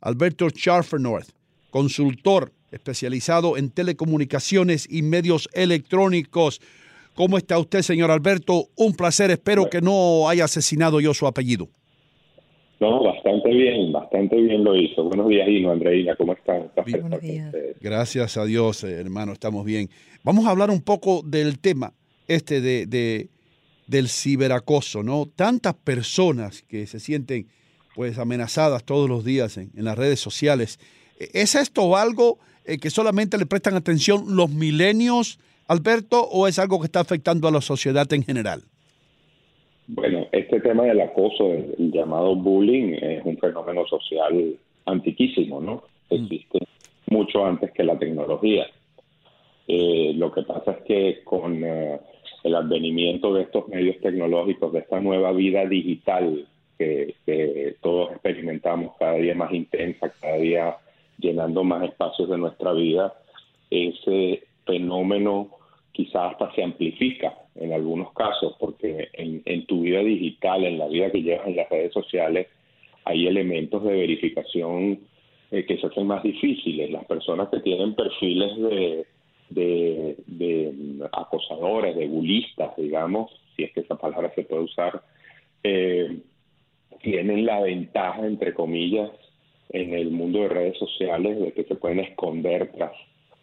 Alberto North, consultor especializado en telecomunicaciones y medios electrónicos. ¿Cómo está usted, señor Alberto? Un placer. Espero que no haya asesinado yo su apellido. No, bastante bien, bastante bien lo hizo. Buenos días, Ino, Andreina, ¿cómo están? Buenos días. Gracias a Dios, eh, hermano, estamos bien. Vamos a hablar un poco del tema este de, de, del ciberacoso, ¿no? Tantas personas que se sienten pues amenazadas todos los días en, en las redes sociales. ¿Es esto algo eh, que solamente le prestan atención los milenios, Alberto, o es algo que está afectando a la sociedad en general? Bueno, este tema del acoso, el, llamado bullying, es un fenómeno social antiquísimo, ¿no? Mm. Existe mucho antes que la tecnología. Eh, lo que pasa es que con eh, el advenimiento de estos medios tecnológicos, de esta nueva vida digital que, que, todos experimentamos cada día más intensa, cada día llenando más espacios de nuestra vida, ese fenómeno quizás hasta se amplifica en algunos casos, porque en, tu vida digital, en la vida que llevas en las redes sociales, hay elementos de verificación eh, que se hacen más difíciles. Las personas que tienen perfiles de, de, mm, acosadores, de bulistas, digamos, si es que esa palabra se puede usar, eh, tienen la ventaja, entre comillas, en el mundo de redes sociales de que se pueden esconder tras,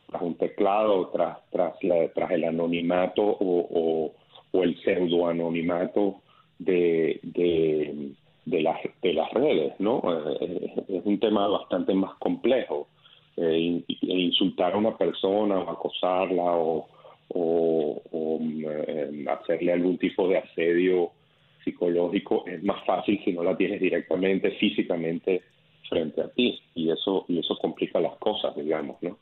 tras un teclado, tras, tras, la, tras el anonimato o, o, el pseudoanonimato de, de, de, las, de las redes, ¿no? Eh, es un tema bastante más complejo. Eh, insultar a una persona o acosarla o, o, eh, hacerle algún tipo de asedio psicológico es más fácil si no la tienes directamente, físicamente frente a ti y eso y eso complica las cosas, digamos, ¿no?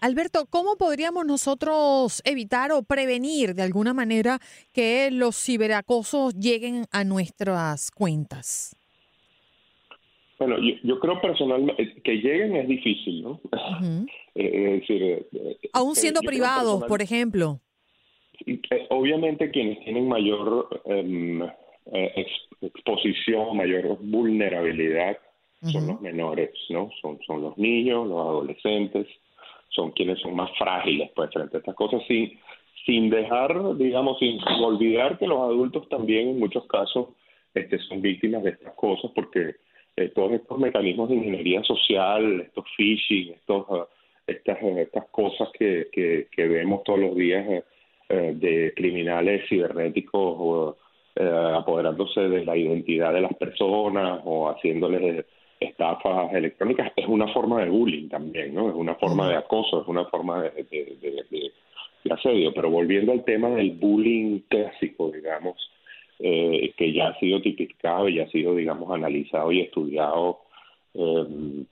Alberto, ¿cómo podríamos nosotros evitar o prevenir de alguna manera que los ciberacosos lleguen a nuestras cuentas? Bueno, yo, creo personalmente eh, que lleguen es difícil, ¿no? Eh, es decir, eh, aún siendo privados, por ejemplo. Obviamente quienes tienen mayor em, exposición, mayor vulnerabilidad son los menores, ¿no? Son, son los niños, los adolescentes, son quienes son más frágiles pues frente a estas cosas sin sin dejar digamos sin olvidar que los adultos también en muchos casos este son víctimas de estas cosas porque eh, todos estos mecanismos de ingeniería social estos phishing estos uh, estas estas cosas que, que, vemos todos los días eh, eh, de criminales cibernéticos apoderándose de la identidad de las personas o haciéndoles estafas electrónicas es una forma de bullying también, ¿no? Es una forma de acoso, es una forma de, de, asedio. Pero volviendo al tema del bullying clásico, digamos, eh, que ya ha sido tipificado y ha sido, digamos, analizado y estudiado em,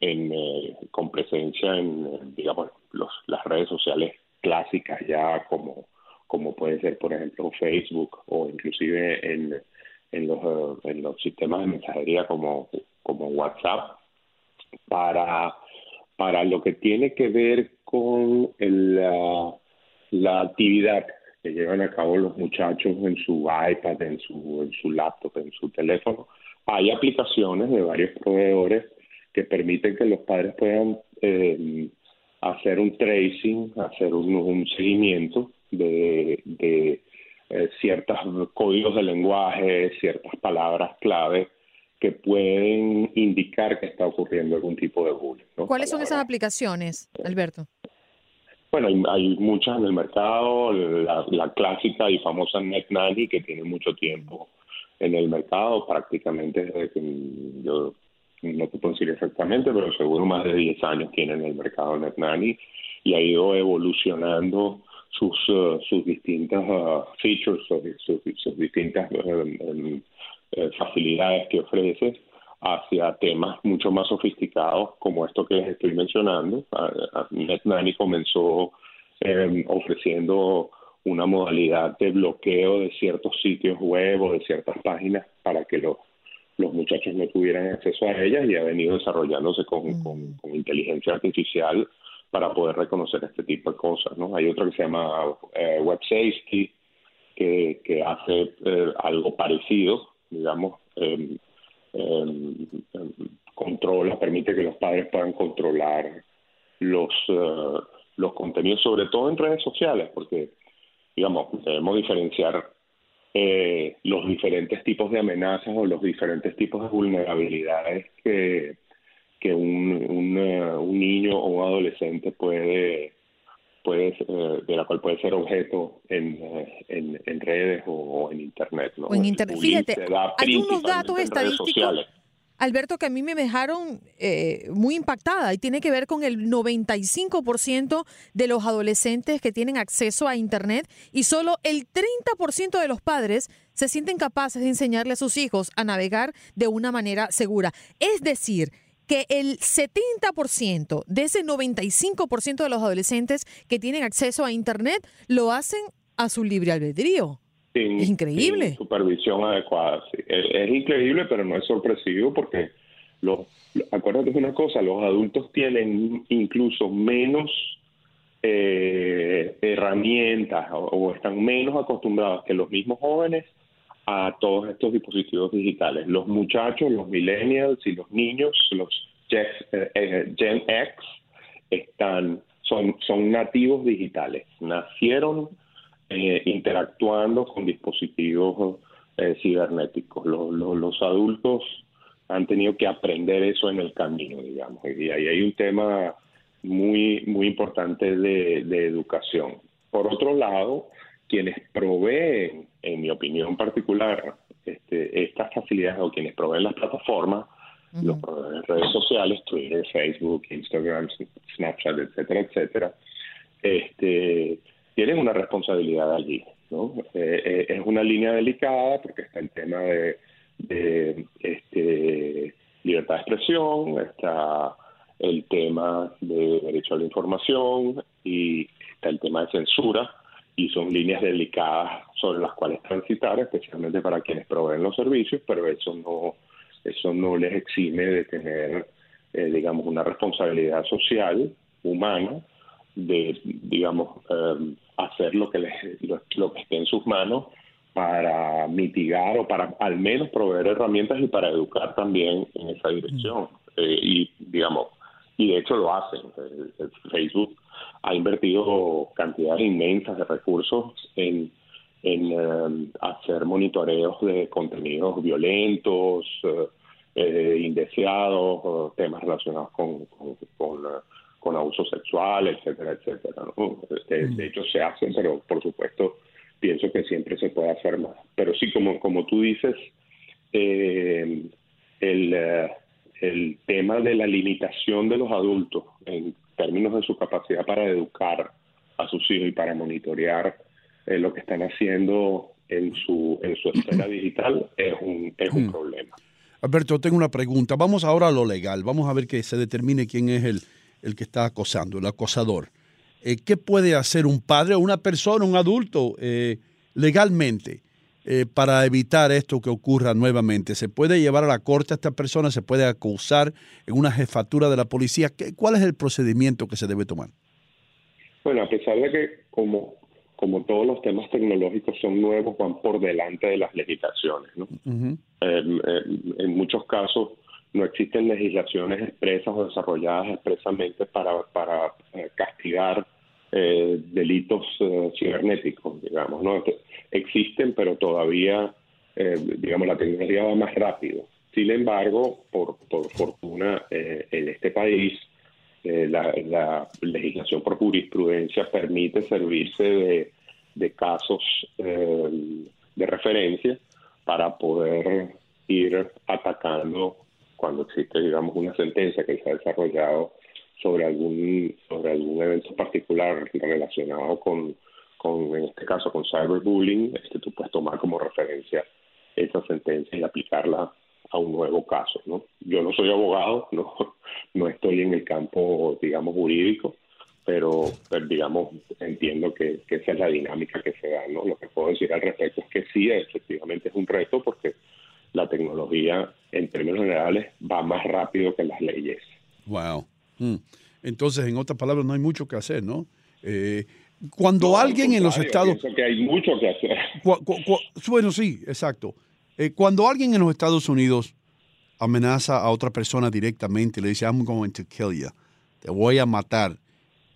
en, eh, con presencia en, digamos, los, las redes sociales clásicas ya como como puede ser, por ejemplo, Facebook o inclusive en en los, eh, en los sistemas de mensajería como, como WhatsApp para, para lo que tiene que ver con la, la actividad que llevan a cabo los muchachos en su iPad, en su, en su laptop, en su teléfono. Hay aplicaciones de varios proveedores que permiten que los padres puedan eh, hacer un tracing, hacer un, un seguimiento de, de eh, ciertos códigos de lenguaje, ciertas palabras clave que pueden indicar que está ocurriendo algún tipo de bullying. ¿Cuáles son esas aplicaciones, Alberto? Bueno, hay, muchas en el mercado, la, clásica y famosa NetNanny que tiene mucho tiempo en el mercado, prácticamente desde que yo no te puedo decir exactamente, pero seguro más de 10 años tiene en el mercado NetNanny y ha ido evolucionando sus, uh, sus distintas uh, features, sus, sus, distintas uh, facilidades que ofrece hacia temas mucho más sofisticados como esto que les estoy mencionando. NetNanny comenzó em, ofreciendo una modalidad de bloqueo de ciertos sitios web o de ciertas páginas para que los, los muchachos no tuvieran acceso a ellas y ha venido desarrollándose con, mm. con, con inteligencia artificial para poder reconocer este tipo de cosas. ¿no? Hay otro que se llama eh, Web Safety, que, que hace eh, algo parecido, digamos, em, em, em, controla, permite que los padres puedan controlar los, eh, los contenidos, sobre todo en redes sociales, porque, digamos, debemos diferenciar eh, los diferentes tipos de amenazas o los diferentes tipos de vulnerabilidades que, que un, un, un niño o un adolescente puede puede eh, de la cual puede ser objeto en, eh, en, redes o, en internet. ¿no? en internet. Fíjate, hay unos datos estadísticos. Alberto, que a mí me dejaron eh, muy impactada y tiene que ver con el 95% de los adolescentes que tienen acceso a Internet y solo el 30% de los padres se sienten capaces de enseñarle a sus hijos a navegar de una manera segura. Es decir, que el 70% de ese 95% de los adolescentes que tienen acceso a Internet lo hacen a su libre albedrío. Increíble. supervisión adecuada. Es, increíble, pero no es sorpresivo porque los, acuérdate de una cosa, los adultos tienen incluso menos eh, herramientas o, están menos acostumbrados que los mismos jóvenes a todos estos dispositivos digitales. Los muchachos, los millennials y los niños, los Gen, eh, eh, X, están, son, son nativos digitales. Nacieron eh, interactuando con dispositivos cibernéticos. Los, los, adultos han tenido que aprender eso en el camino, digamos. Y ahí hay un tema muy, muy importante de, de educación. Por otro lado, quienes proveen, en mi opinión particular, este, estas facilidades o quienes proveen las plataformas, los proveedores de redes sociales, Twitter, Facebook, Instagram, Snapchat, etcétera, etcétera, este, tienen una responsabilidad allí. ¿no? Eh, eh, es una línea delicada porque está el tema de, de este, libertad de expresión, está el tema de derecho a la información y está el tema de censura y son líneas delicadas sobre las cuales transitar, especialmente para quienes proveen los servicios, pero eso no eso no les exime de tener, eh, digamos, una responsabilidad social, humana, de, digamos, eh, hacer lo que, les, lo, que esté en sus manos para mitigar o para al menos proveer herramientas y para educar también en esa dirección. Eh, y, digamos, y de hecho lo hacen. Facebook ha invertido cantidades inmensas de recursos en, en eh, hacer monitoreos de contenidos violentos, eh, eh indeseados, temas relacionados con, con, con, abuso sexual, etcétera, etcétera. De, mm. hecho se hacen, pero por supuesto pienso que siempre se puede hacer más. Pero sí, como, como tú dices, el, el tema de la limitación de los adultos en términos de su capacidad para educar a sus hijos y para monitorear eh, lo que están haciendo en su, en su esfera digital es un, es un mm. problema. Alberto, tengo una pregunta. Vamos ahora a lo legal. Vamos a ver que se determine quién es el, el que está acosando, el acosador. Eh, ¿Qué puede hacer un padre o una persona, un adulto, eh, legalmente? Eh, para evitar esto que ocurra nuevamente? ¿Se puede llevar a la corte a esta persona? ¿Se puede acusar en una jefatura de la policía? ¿Cuál es el procedimiento que se debe tomar? Bueno, a pesar de que como, como todos los temas tecnológicos son nuevos, van por delante de las legislaciones. ¿no? en muchos casos no existen legislaciones expresas o desarrolladas expresamente para, para eh, castigar eh, delitos eh, cibernéticos, digamos, ¿no? Existen, pero todavía, eh, digamos, la tecnología va más rápido. Sin embargo, por, por fortuna, en este país, la, la, legislación por jurisprudencia permite servirse de, de casos de referencia para poder ir atacando cuando existe, digamos, una sentencia que se ha desarrollado sobre algún sobre algún evento particular relacionado con, con en este caso con cyberbullying, este, tú puedes tomar como referencia esa sentencia y aplicarla a un nuevo caso, ¿no? Yo no soy abogado, no no estoy en el campo, digamos, jurídico, pero, digamos, entiendo que, que, esa es la dinámica que se da, ¿no? Lo que puedo decir al respecto es que sí, efectivamente es un reto porque la tecnología, en términos generales, va más rápido que las leyes. Wow. Mm. Entonces, en otras palabras, no hay mucho que hacer, ¿no? Eh, cuando alguien en los Estados... que hay mucho que hacer. bueno, sí, exacto. Eh, cuando alguien en los Estados Unidos amenaza a otra persona directamente, le dice, I'm going to kill you, te voy a matar,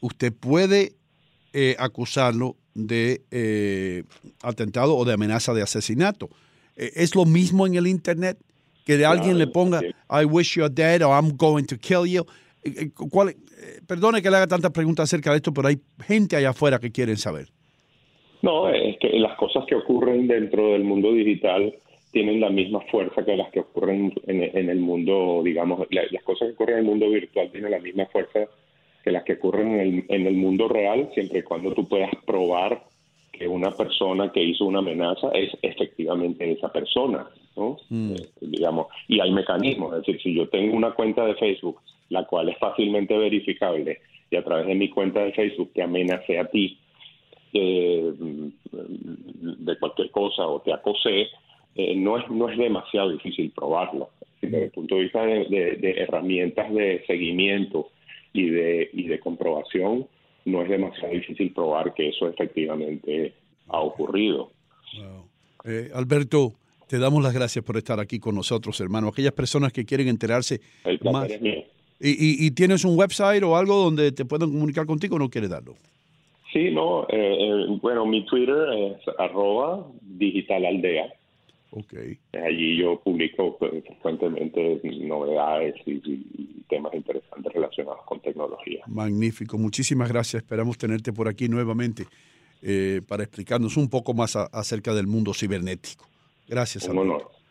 usted puede eh, acusarlo de eh, atentado o de amenaza de asesinato. Eh, ¿Es lo mismo en el Internet? Que de alguien le ponga, I wish you're dead o I'm going to kill you. ¿Cuál, perdone que le haga tantas preguntas acerca de esto, pero hay gente allá afuera que quieren saber. No, es que las cosas que ocurren dentro del mundo digital tienen la misma fuerza que las que ocurren en, el mundo, digamos, las cosas que ocurren en el mundo virtual tienen la misma fuerza que las que ocurren en el, en el mundo real, siempre y cuando tú puedas probar que una persona que hizo una amenaza es efectivamente esa persona, ¿no? Mm. Eh, digamos, y hay mecanismos, es decir, si yo tengo una cuenta de Facebook, la cual es fácilmente verificable, y a través de mi cuenta de Facebook te amenacé a ti eh, de cualquier cosa o te acosé, eh, no, es, no es demasiado difícil probarlo. Desde el punto de vista de, herramientas de seguimiento y de, y de comprobación, no es demasiado difícil probar que eso efectivamente ha ocurrido. Eh, Alberto, te damos las gracias por estar aquí con nosotros, hermano. Aquellas personas que quieren enterarse más. ¿Y, y, tienes un website o algo donde te puedan comunicar contigo o no quieres darlo? Sí, no. Eh, bueno, mi Twitter es arroba digitalaldea. Okay. Allí yo publico frecuentemente novedades y, temas interesantes relacionados con tecnología. Magnífico, muchísimas gracias. Esperamos tenerte por aquí nuevamente eh, para explicarnos un poco más acerca del mundo cibernético. Gracias. Un honor.